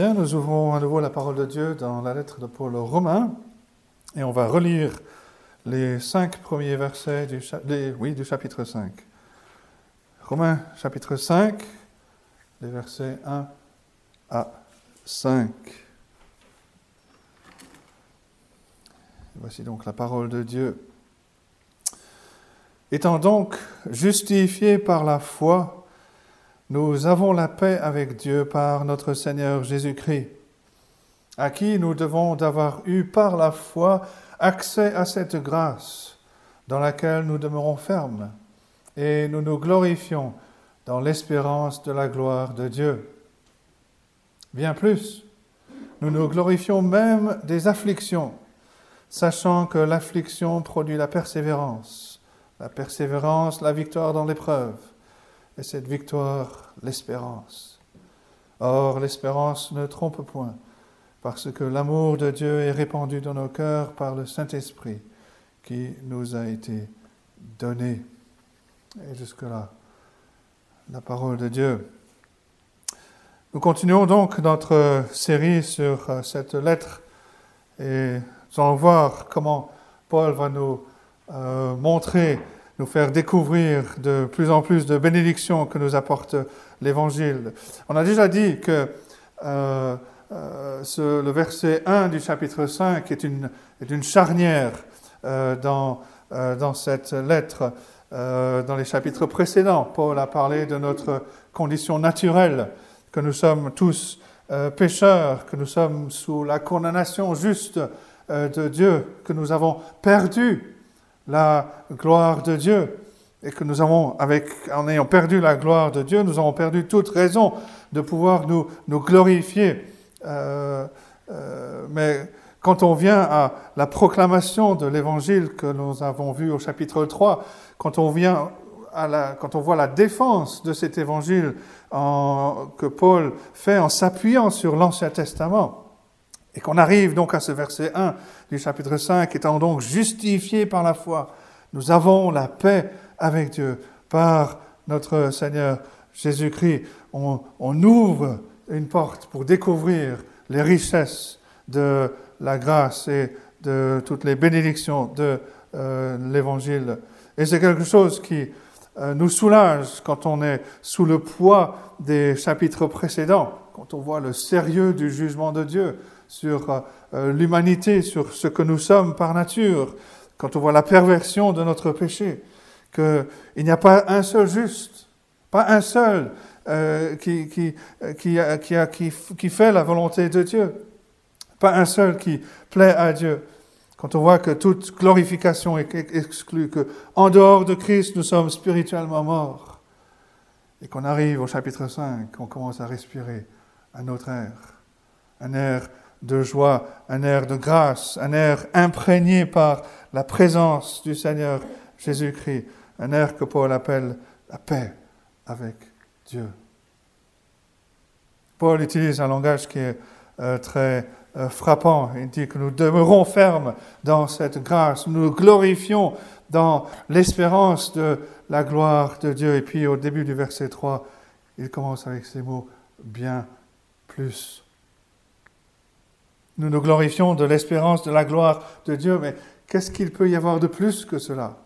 Nous ouvrons à nouveau la parole de Dieu dans la lettre de Paul aux Romains et on va relire les cinq premiers versets du chapitre 5. Romains chapitre 5, les versets 1 à 5. Voici donc la parole de Dieu. Étant donc justifiés par la foi, nous avons la paix avec Dieu par notre Seigneur Jésus-Christ, à qui nous devons d'avoir eu par la foi accès à cette grâce dans laquelle nous demeurons fermes et nous nous glorifions dans l'espérance de la gloire de Dieu. Bien plus, nous nous glorifions même des afflictions, sachant que l'affliction produit la persévérance, la persévérance, la victoire dans l'épreuve, et cette victoire, l'espérance. Or, l'espérance ne trompe point, parce que l'amour de Dieu est répandu dans nos cœurs par le Saint-Esprit qui nous a été donné. Et jusque-là, la parole de Dieu. Nous continuons donc notre série sur euh, cette lettre et nous allons voir comment Paul va nous euh, montrer, nous faire découvrir de plus en plus de bénédictions que nous apporte l'Évangile. On a déjà dit que euh, ce, le verset 1 du chapitre 5 est une, est une charnière dans, dans cette lettre. dans les chapitres précédents, Paul a parlé de notre condition naturelle que nous sommes tous euh, pécheurs, que nous sommes sous la condamnation juste euh, de Dieu, que nous avons perdu la gloire de Dieu et que nous avons, en ayant perdu la gloire de Dieu, nous avons perdu toute raison de pouvoir nous, glorifier. Euh, mais quand on vient à la proclamation de l'évangile que nous avons vu au chapitre 3, quand on vient quand on voit la défense de cet évangile que Paul fait en s'appuyant sur l'Ancien Testament, et qu'on arrive donc à ce verset 1 du chapitre 5, étant donc justifiés par la foi, nous avons la paix avec Dieu par notre Seigneur Jésus-Christ. On, ouvre une porte pour découvrir les richesses de la grâce et de toutes les bénédictions de euh, l'Évangile. Et c'est quelque chose qui euh, nous soulage quand on est sous le poids des chapitres précédents, quand on voit le sérieux du jugement de Dieu sur euh, euh, l'humanité, sur ce que nous sommes par nature, quand on voit la perversion de notre péché, qu'il n'y a pas un seul juste, pas un seul qui, qui, qui, qui, qui fait la volonté de Dieu, pas un seul qui plaît à Dieu. Quand on voit que toute glorification est exclue, que en dehors de Christ, nous sommes spirituellement morts, et qu'on arrive au chapitre 5, on commence à respirer un autre air, un air de joie, un air de grâce, un air imprégné par la présence du Seigneur Jésus-Christ, un air que Paul appelle la paix avec Dieu. Paul utilise un langage qui est euh, très euh, frappant. Il dit que nous demeurons fermes dans cette grâce, nous nous glorifions dans l'espérance de la gloire de Dieu. Et puis au début du verset 3, il commence avec ces mots, bien plus. Nous nous glorifions de l'espérance de la gloire de Dieu, mais qu'est-ce qu'il peut y avoir de plus que cela?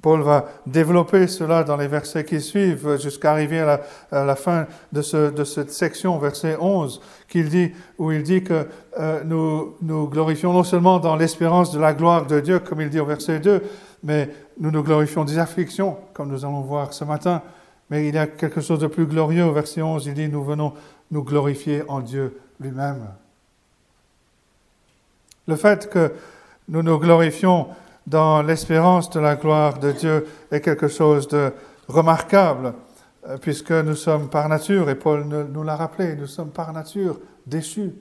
Paul va développer cela dans les versets qui suivent jusqu'à arriver à la, fin de, cette section, verset 11, dit, où il dit que euh, nous nous glorifions non seulement dans l'espérance de la gloire de Dieu, comme il dit au verset 2, mais nous nous glorifions des afflictions, comme nous allons voir ce matin. Mais il y a quelque chose de plus glorieux au verset 11, il dit, nous venons nous glorifier en Dieu lui-même. Le fait que nous nous glorifions dans l'espérance de la gloire de Dieu est quelque chose de remarquable, euh, puisque nous sommes par nature, et Paul nous l'a rappelé, nous sommes par nature déchus,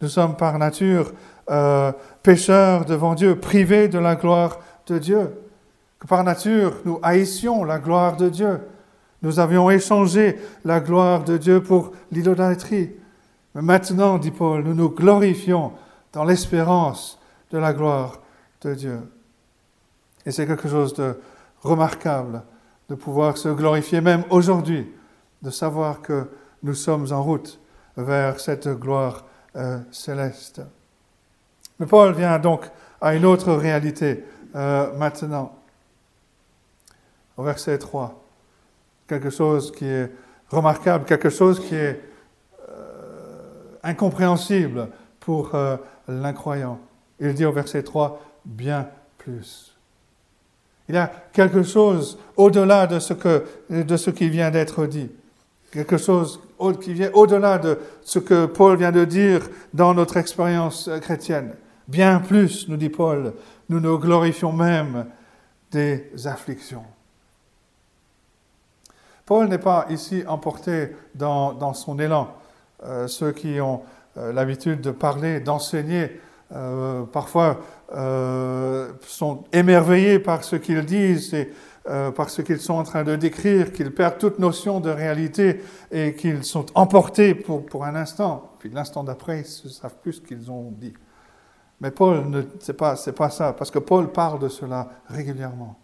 nous sommes par nature euh, pécheurs devant Dieu, privés de la gloire de Dieu, que par nature nous haïssions la gloire de Dieu. Nous avions échangé la gloire de Dieu pour l'idolâtrie. Maintenant, dit Paul, nous nous glorifions dans l'espérance de la gloire de Dieu. Et c'est quelque chose de remarquable de pouvoir se glorifier même aujourd'hui, de savoir que nous sommes en route vers cette gloire euh, céleste. Mais Paul vient donc à une autre réalité euh, maintenant. Au verset 3, quelque chose qui est remarquable, quelque chose qui est incompréhensible pour l'incroyant. Il dit au verset 3, bien plus. Il y a quelque chose au-delà de ce, que, de ce qui vient d'être dit. Quelque chose qui vient au-delà de ce que Paul vient de dire dans notre expérience chrétienne. Bien plus, nous dit Paul, nous nous glorifions même des afflictions. Paul n'est pas ici emporté dans, dans son élan. Euh, ceux qui ont euh, l'habitude de parler, d'enseigner, euh, parfois sont émerveillés par ce qu'ils disent et par ce qu'ils sont en train de décrire, qu'ils perdent toute notion de réalité et qu'ils sont emportés pour, un instant. Puis l'instant d'après, ils ne savent plus ce qu'ils ont dit. Mais Paul, ce n'est pas ça, parce que Paul parle de cela régulièrement.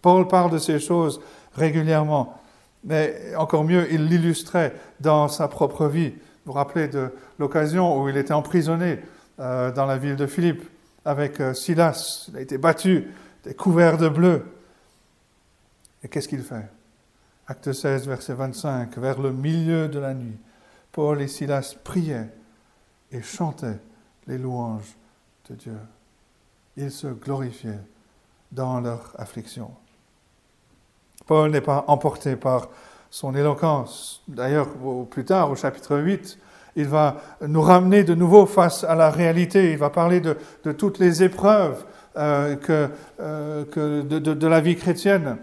Paul parle de ces choses régulièrement. Mais encore mieux, il l'illustrait dans sa propre vie. Vous vous rappelez de l'occasion où il était emprisonné euh, dans la ville de Philippe avec euh, Silas. Il a été battu, il couvert de bleu. Et qu'est-ce qu'il fait? Acte 16, verset 25, vers le milieu de la nuit, Paul et Silas priaient et chantaient les louanges de Dieu. Ils se glorifiaient dans leur affliction. Paul n'est pas emporté par son éloquence. D'ailleurs, plus tard, au chapitre 8, il va nous ramener de nouveau face à la réalité. Il va parler de, toutes les épreuves euh, que, euh, de, la vie chrétienne.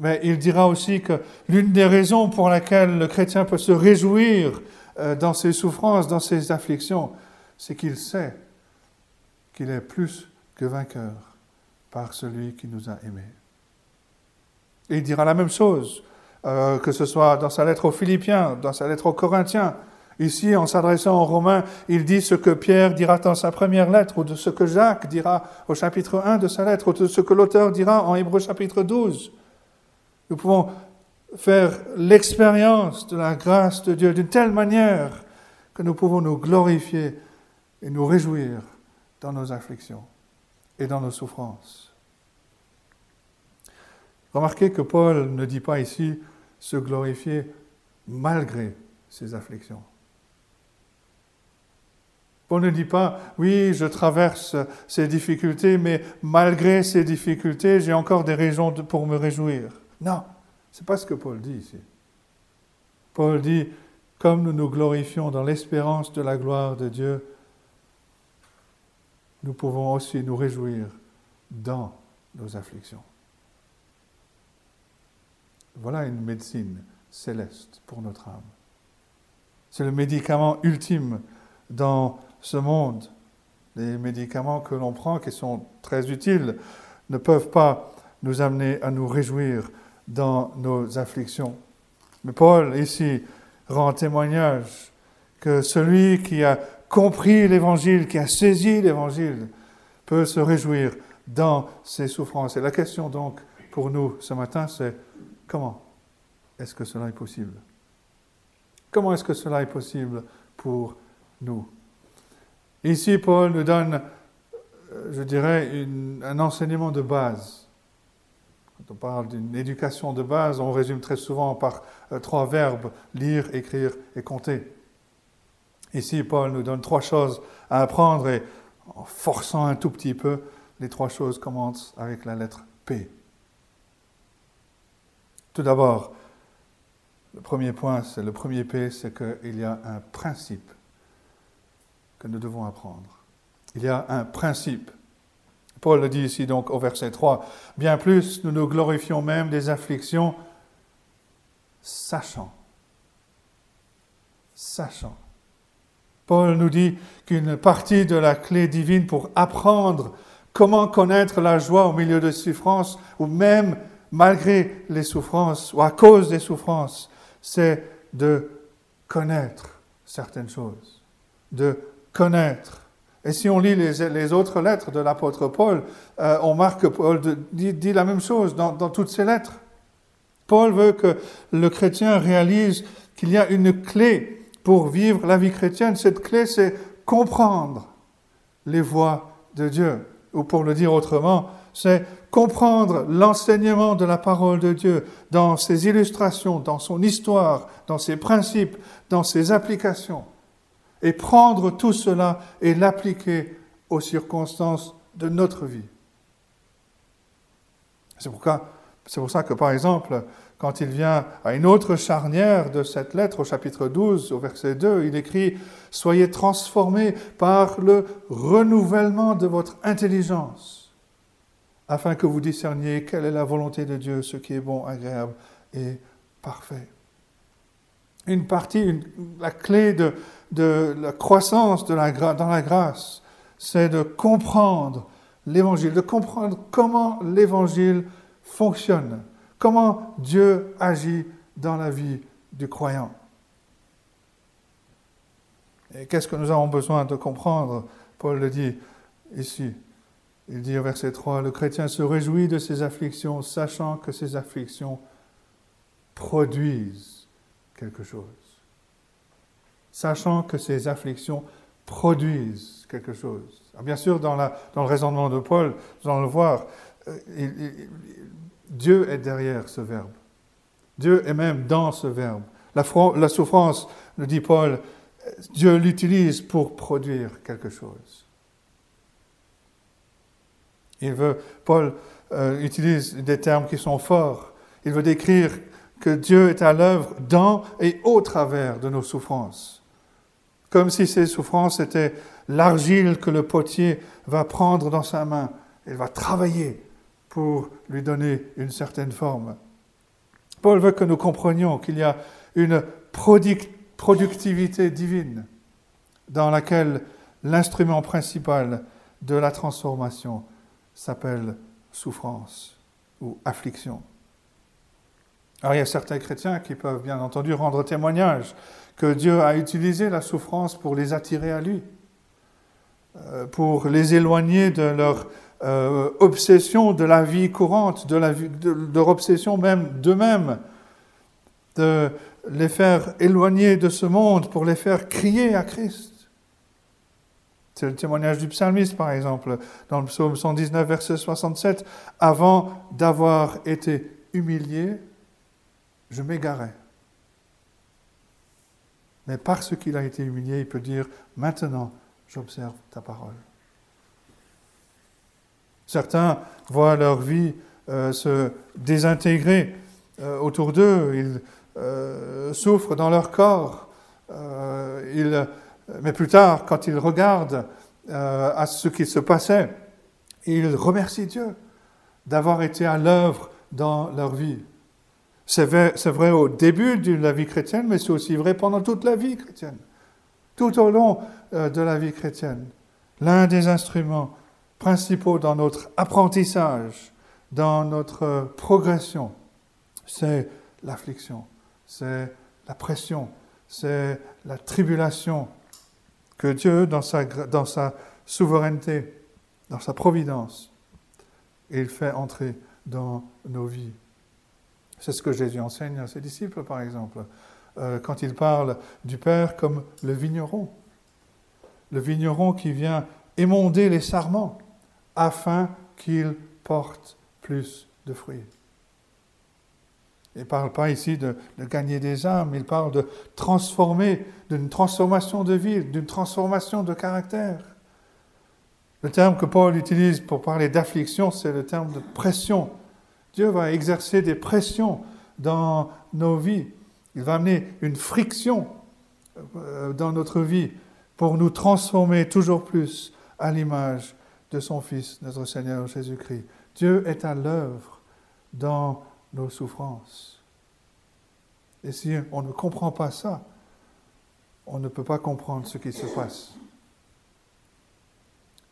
Mais il dira aussi que l'une des raisons pour laquelle le chrétien peut se réjouir euh, dans ses souffrances, dans ses afflictions, c'est qu'il sait qu'il est plus que vainqueur par celui qui nous a aimés. Il dira la même chose, que ce soit dans sa lettre aux Philippiens, dans sa lettre aux Corinthiens, Ici, en s'adressant aux Romains, il dit ce que Pierre dira dans sa première lettre, ou de ce que Jacques dira au chapitre 1 de sa lettre, ou de ce que l'auteur dira en Hébreu chapitre 12. Nous pouvons faire l'expérience de la grâce de Dieu d'une telle manière que nous pouvons nous glorifier et nous réjouir dans nos afflictions et dans nos souffrances. Remarquez que Paul ne dit pas ici se glorifier malgré ses afflictions. On ne dit pas, oui, je traverse ces difficultés, mais malgré ces difficultés, j'ai encore des raisons pour me réjouir. Non, ce n'est pas ce que Paul dit ici. Paul dit, comme nous nous glorifions dans l'espérance de la gloire de Dieu, nous pouvons aussi nous réjouir dans nos afflictions. Voilà une médecine céleste pour notre âme. C'est le médicament ultime dans ce monde. Les médicaments que l'on prend, qui sont très utiles, ne peuvent pas nous amener à nous réjouir dans nos afflictions. Mais Paul, ici, rend témoignage que celui qui a compris l'Évangile, qui a saisi l'Évangile, peut se réjouir dans ses souffrances. Et la question donc pour nous ce matin, c'est comment est-ce que cela est possible? Comment est-ce que cela est possible pour nous? Ici, Paul nous donne, euh, je dirais, un enseignement de base. Quand on parle d'une éducation de base, on résume très souvent par euh, trois verbes, lire, écrire et compter. Ici, Paul nous donne trois choses à apprendre et en forçant un tout petit peu, les trois choses commencent avec la lettre P. Tout d'abord, le premier point, c'est le premier P, c'est qu'il y a un principe que nous devons apprendre. Il y a un principe. Paul le dit ici donc au verset 3. Bien plus, nous nous glorifions même des afflictions, sachant. Sachant. Paul nous dit qu'une partie de la clé divine pour apprendre comment connaître la joie au milieu de souffrances, ou même malgré les souffrances, ou à cause des souffrances, c'est de connaître certaines choses, de connaître. Et si on lit les, autres lettres de l'apôtre Paul, euh, on marque que Paul dit, la même chose dans, dans, toutes ses lettres. Paul veut que le chrétien réalise qu'il y a une clé pour vivre la vie chrétienne, cette clé, c'est comprendre les voies de Dieu. Ou pour le dire autrement, c'est comprendre l'enseignement de la parole de Dieu dans ses illustrations, dans son histoire, dans ses principes, dans ses applications, et prendre tout cela et l'appliquer aux circonstances de notre vie. C'est pour ça que, par exemple, quand il vient à une autre charnière de cette lettre, au chapitre 12, au verset 2, il écrit Soyez transformés par le renouvellement de votre intelligence, afin que vous discerniez quelle est la volonté de Dieu, ce qui est bon, agréable et parfait. Une partie, la clé de, la croissance dans la grâce, c'est de comprendre l'évangile, de comprendre comment l'évangile fonctionne comment Dieu agit dans la vie du croyant. Et qu'est-ce que nous avons besoin de comprendre? Paul le dit ici. Il dit au verset 3, le chrétien se réjouit de ses afflictions, sachant que ces afflictions produisent quelque chose. Sachant que ces afflictions produisent quelque chose. bien sûr, dans, la, le raisonnement de Paul, nous allons le voir, euh, Dieu est derrière ce verbe. Dieu est même dans ce verbe. La, souffrance, nous dit Paul, Dieu l'utilise pour produire quelque chose. Il veut, Paul euh, utilise des termes qui sont forts. Il veut décrire que Dieu est à l'œuvre dans et au travers de nos souffrances. Comme si ces souffrances étaient l'argile que le potier va prendre dans sa main. Il va travailler pour lui donner une certaine forme. Paul veut que nous comprenions qu'il y a une productivité divine dans laquelle l'instrument principal de la transformation s'appelle souffrance ou affliction. Alors il y a certains chrétiens qui peuvent bien entendu rendre témoignage que Dieu a utilisé la souffrance pour les attirer à lui, euh, pour les éloigner de leur euh, obsession de la vie courante, de, leur obsession même d'eux-mêmes, de les faire éloigner de ce monde pour les faire crier à Christ. C'est le témoignage du psalmiste, par exemple, dans le psaume 119, verset 67. Avant d'avoir été humilié, je m'égarais. Mais parce qu'il a été humilié, il peut dire, maintenant, j'observe ta parole. Certains voient leur vie euh, se désintégrer euh, autour d'eux, ils euh, souffrent dans leur corps. Mais plus tard, quand ils regardent à ce qui se passait, ils remercient Dieu d'avoir été à l'œuvre dans leur vie. C'est vrai, au début de la vie chrétienne, mais c'est aussi vrai pendant toute la vie chrétienne, tout au long de la vie chrétienne. L'un des instruments principaux dans notre apprentissage, dans notre progression, c'est l'affliction, c'est la pression, c'est la tribulation que Dieu, dans sa, dans sa souveraineté, dans sa providence, il fait entrer dans nos vies. C'est ce que Jésus enseigne à ses disciples, par exemple, euh, quand il parle du Père comme le vigneron. Le vigneron qui vient émonder les sarments afin qu'il porte plus de fruits. Il ne parle pas ici de, gagner des âmes, il parle de transformer, d'une transformation de vie, d'une transformation de caractère. Le terme que Paul utilise pour parler d'affliction, c'est le terme de pression. Dieu va exercer des pressions dans nos vies. Il va amener une friction euh, dans notre vie pour nous transformer toujours plus à l'image de son Fils, notre Seigneur Jésus-Christ. Dieu est à l'œuvre dans nos souffrances. Et si on ne comprend pas ça, on ne peut pas comprendre ce qui se passe.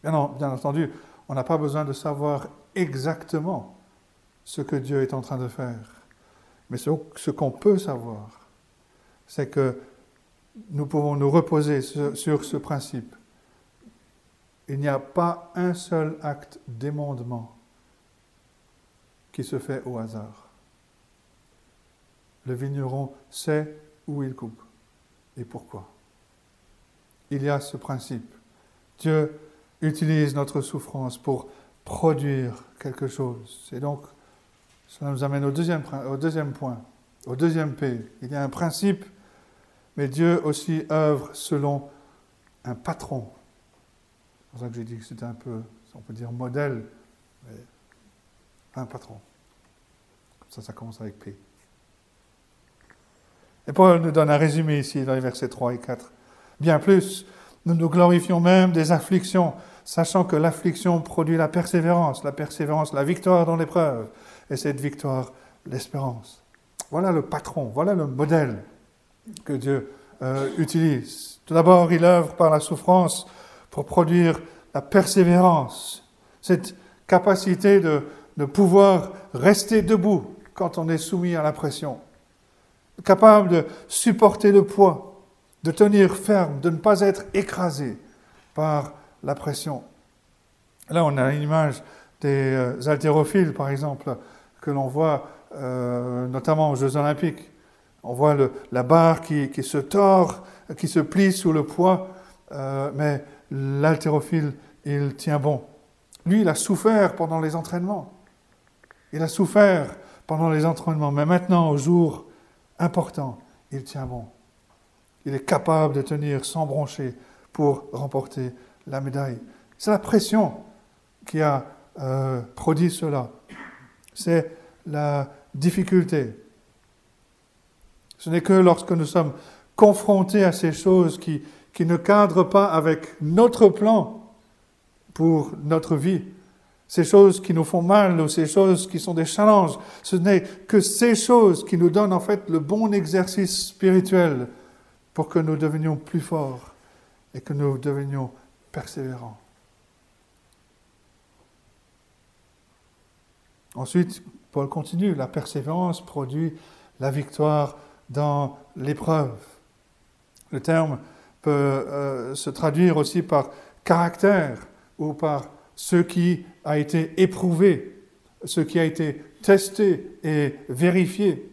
Bien, entendu, on n'a pas besoin de savoir exactement ce que Dieu est en train de faire. Mais ce, qu'on peut savoir, c'est que nous pouvons nous reposer sur ce principe il n'y a pas un seul acte d'émondement qui se fait au hasard. Le vigneron sait où il coupe et pourquoi. Il y a ce principe. Dieu utilise notre souffrance pour produire quelque chose. Et donc, cela nous amène au deuxième, point, au deuxième P. Il y a un principe, mais Dieu aussi œuvre selon un patron. C'est pour ça que j'ai dit que c'était un peu, on peut dire modèle, un patron. Ça, ça commence avec P. Et Paul nous donne un résumé ici dans les versets 3 et 4. Bien plus, nous nous glorifions même des afflictions, sachant que l'affliction produit la persévérance, la persévérance, la victoire dans l'épreuve, et cette victoire, l'espérance. Voilà le patron, voilà le modèle que Dieu euh, utilise. Tout d'abord, il œuvre par la souffrance pour produire la persévérance, cette capacité de, de pouvoir rester debout quand on est soumis à la pression, capable de supporter le poids, de tenir ferme, de ne pas être écrasé par la pression. Là, on a une image des euh, haltérophiles, par exemple, que l'on voit euh, notamment aux Jeux Olympiques. On voit la barre qui, qui, se tord, qui se plie sous le poids, euh, mais l'haltérophile, il tient bon. Lui, il a souffert pendant les entraînements. Il a souffert pendant les entraînements, mais maintenant, au jour important, il tient bon. Il est capable de tenir sans broncher pour remporter la médaille. C'est la pression qui a euh, produit cela. C'est la difficulté. Ce n'est que lorsque nous sommes confrontés à ces choses qui, qui ne cadrent pas avec notre plan pour notre vie, ces choses qui nous font mal ou ces choses qui sont des challenges, ce n'est que ces choses qui nous donnent en fait le bon exercice spirituel pour que nous devenions plus forts et que nous devenions persévérants. Ensuite, Paul continue, la persévérance produit la victoire dans l'épreuve. Le terme peut euh, se traduire aussi par caractère ou par ce qui a été éprouvé, ce qui a été testé et vérifié.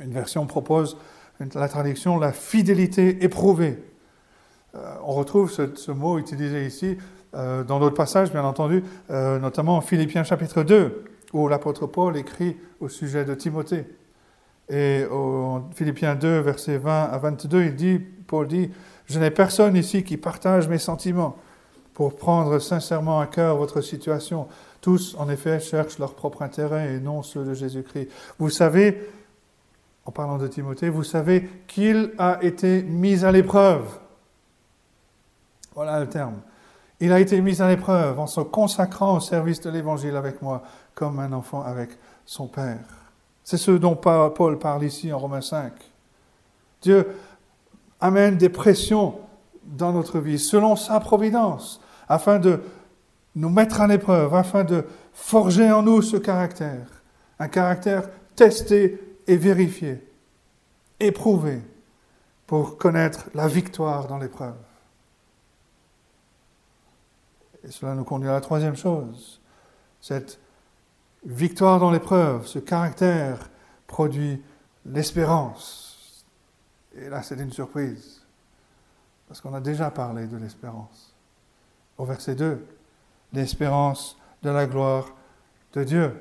Une version propose la traduction la fidélité éprouvée. Euh, on retrouve ce, mot utilisé ici euh, dans d'autres passages, bien entendu, notamment en Philippiens chapitre 2 où l'apôtre Paul écrit au sujet de Timothée. Et en Philippiens 2, versets 20 à 22, il dit, Paul dit, Je n'ai personne ici qui partage mes sentiments pour prendre sincèrement à cœur votre situation. Tous, en effet, cherchent leur propre intérêt et non ceux de Jésus-Christ. Vous savez, en parlant de Timothée, vous savez qu'il a été mis à l'épreuve. Voilà le terme. Il a été mis à l'épreuve en se consacrant au service de l'Évangile avec moi, comme un enfant avec son Père. C'est ce dont Paul parle ici en Romains 5. Dieu amène des pressions dans notre vie selon sa providence, afin de nous mettre à l'épreuve, afin de forger en nous ce caractère, un caractère testé et vérifié, éprouvé, pour connaître la victoire dans l'épreuve. Et cela nous conduit à la troisième chose. Cette victoire dans l'épreuve, ce caractère produit l'espérance. Et là, c'est une surprise, parce qu'on a déjà parlé de l'espérance. Au verset 2, l'espérance de la gloire de Dieu.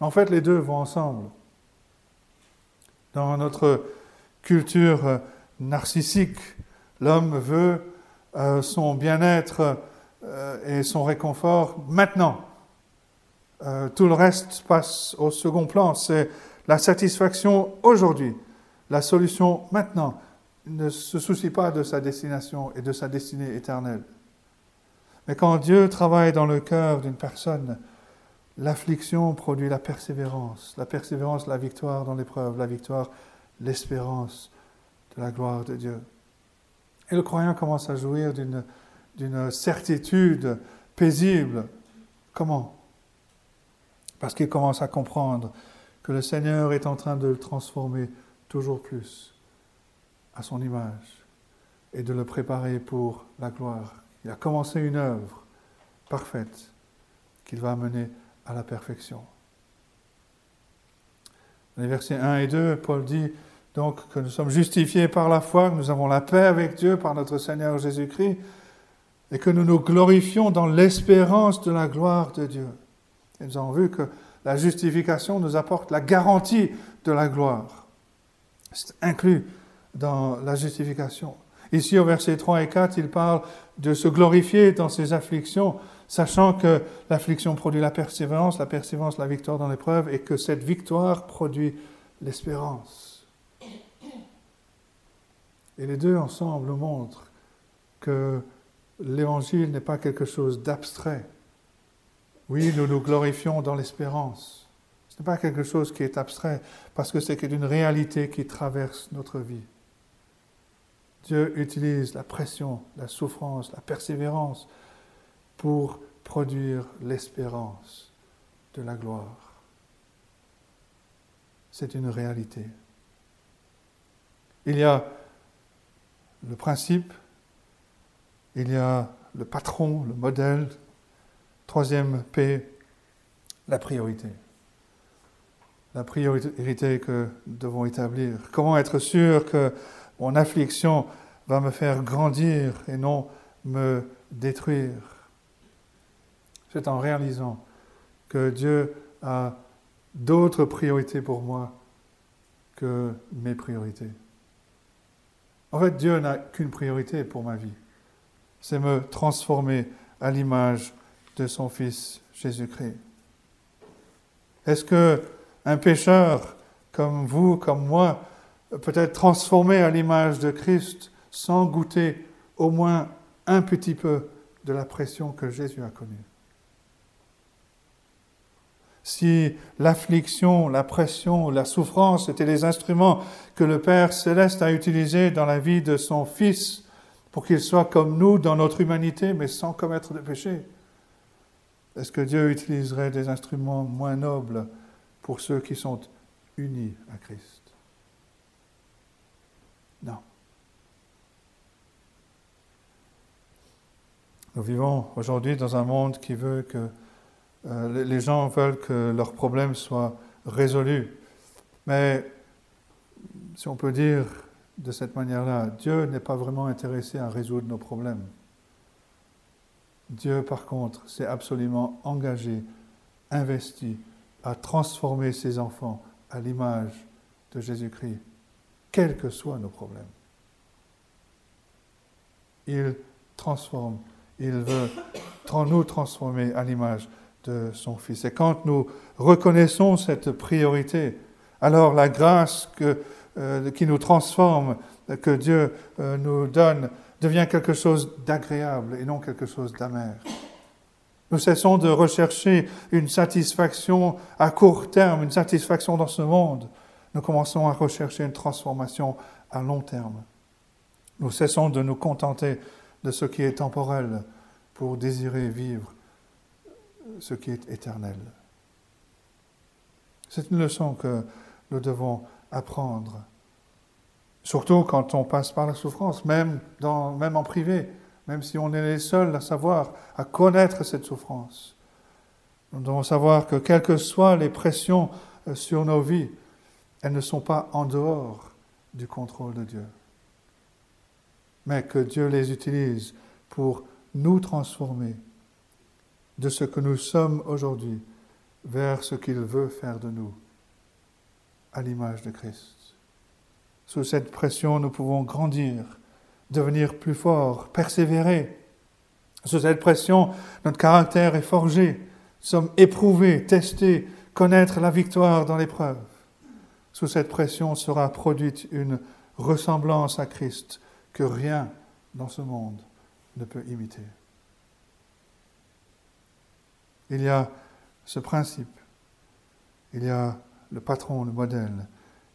En fait, les deux vont ensemble. Dans notre culture narcissique, l'homme veut euh, son bien-être euh, et son réconfort maintenant. Euh, tout le reste passe au second plan. C'est la satisfaction aujourd'hui, la solution maintenant. Il ne se soucie pas de sa destination et de sa destinée éternelle. Mais quand Dieu travaille dans le cœur d'une personne, l'affliction produit la persévérance, la persévérance, la victoire dans l'épreuve, la victoire, l'espérance de la gloire de Dieu. Et le croyant commence à jouir d'une certitude paisible. Comment? Parce qu'il commence à comprendre que le Seigneur est en train de le transformer toujours plus à son image et de le préparer pour la gloire. Il a commencé une œuvre parfaite qu'il va mener à la perfection. Dans les versets 1 et 2, Paul dit, donc que nous sommes justifiés par la foi, que nous avons la paix avec Dieu par notre Seigneur Jésus-Christ, et que nous nous glorifions dans l'espérance de la gloire de Dieu. Et nous avons vu que la justification nous apporte la garantie de la gloire. C'est inclus dans la justification. Ici, au verset 3 et 4, il parle de se glorifier dans ses afflictions, sachant que l'affliction produit la persévérance, la persévérance la victoire dans l'épreuve, et que cette victoire produit l'espérance. Et les deux ensemble montrent que l'évangile n'est pas quelque chose d'abstrait. Oui, nous nous glorifions dans l'espérance. Ce n'est pas quelque chose qui est abstrait, parce que c'est une réalité qui traverse notre vie. Dieu utilise la pression, la souffrance, la persévérance pour produire l'espérance de la gloire. C'est une réalité. Il y a le principe, il y a le patron, le modèle. Troisième P, la priorité. La priorité que nous devons établir. Comment être sûr que mon affliction va me faire grandir et non me détruire. C'est en réalisant que Dieu a d'autres priorités pour moi que mes priorités. En fait, Dieu n'a qu'une priorité pour ma vie, c'est me transformer à l'image de son Fils Jésus-Christ. Est-ce que un pécheur comme vous, comme moi, peut-être transformé à l'image de Christ sans goûter au moins un petit peu de la pression que Jésus a connue. Si l'affliction, la pression, la souffrance étaient les instruments que le Père céleste a utilisés dans la vie de son Fils pour qu'il soit comme nous dans notre humanité, mais sans commettre de péché, est-ce que Dieu utiliserait des instruments moins nobles pour ceux qui sont unis à Christ non. Nous vivons aujourd'hui dans un monde qui veut que euh, les gens veulent que leurs problèmes soient résolus. Mais si on peut dire de cette manière-là, Dieu n'est pas vraiment intéressé à résoudre nos problèmes. Dieu, par contre, s'est absolument engagé, investi à transformer ses enfants à l'image de Jésus-Christ quels que soient nos problèmes. Il transforme, il veut nous transformer à l'image de son Fils. Et quand nous reconnaissons cette priorité, alors la grâce euh, qui nous transforme, que Dieu euh, nous donne, devient quelque chose d'agréable et non quelque chose d'amer. Nous cessons de rechercher une satisfaction à court terme, une satisfaction dans ce monde, nous commençons à rechercher une transformation à long terme. Nous cessons de nous contenter de ce qui est temporel pour désirer vivre ce qui est éternel. C'est une leçon que nous devons apprendre, surtout quand on passe par la souffrance, même, en privé, même si on est les seuls à savoir, à connaître cette souffrance. Nous devons savoir que quelles que soient les pressions euh, sur nos vies, elles ne sont pas en dehors du contrôle de Dieu, mais que Dieu les utilise pour nous transformer de ce que nous sommes aujourd'hui vers ce qu'il veut faire de nous, à l'image de Christ. Sous cette pression, nous pouvons grandir, devenir plus forts, persévérer. Sous cette pression, notre caractère est forgé, sommes éprouvés, testés, connaître la victoire dans l'épreuve. Sous cette pression sera produite une ressemblance à Christ que rien dans ce monde ne peut imiter. Il y a ce principe, il y a le patron, le modèle,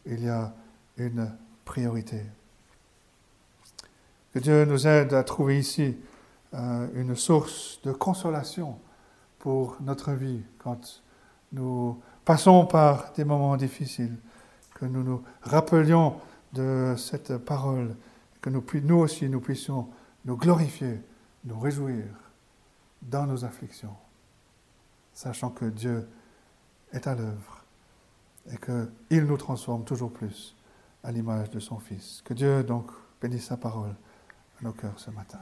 il y a une priorité. Que Dieu nous aide à trouver ici euh, une source de consolation pour notre vie quand nous passons par des moments difficiles que nous nous rappelions de cette parole, que nous, nous aussi nous puissions nous glorifier, nous réjouir dans nos afflictions, sachant que Dieu est à l'œuvre et qu'il nous transforme toujours plus à l'image de son Fils. Que Dieu donc bénisse sa parole à nos cœurs ce matin.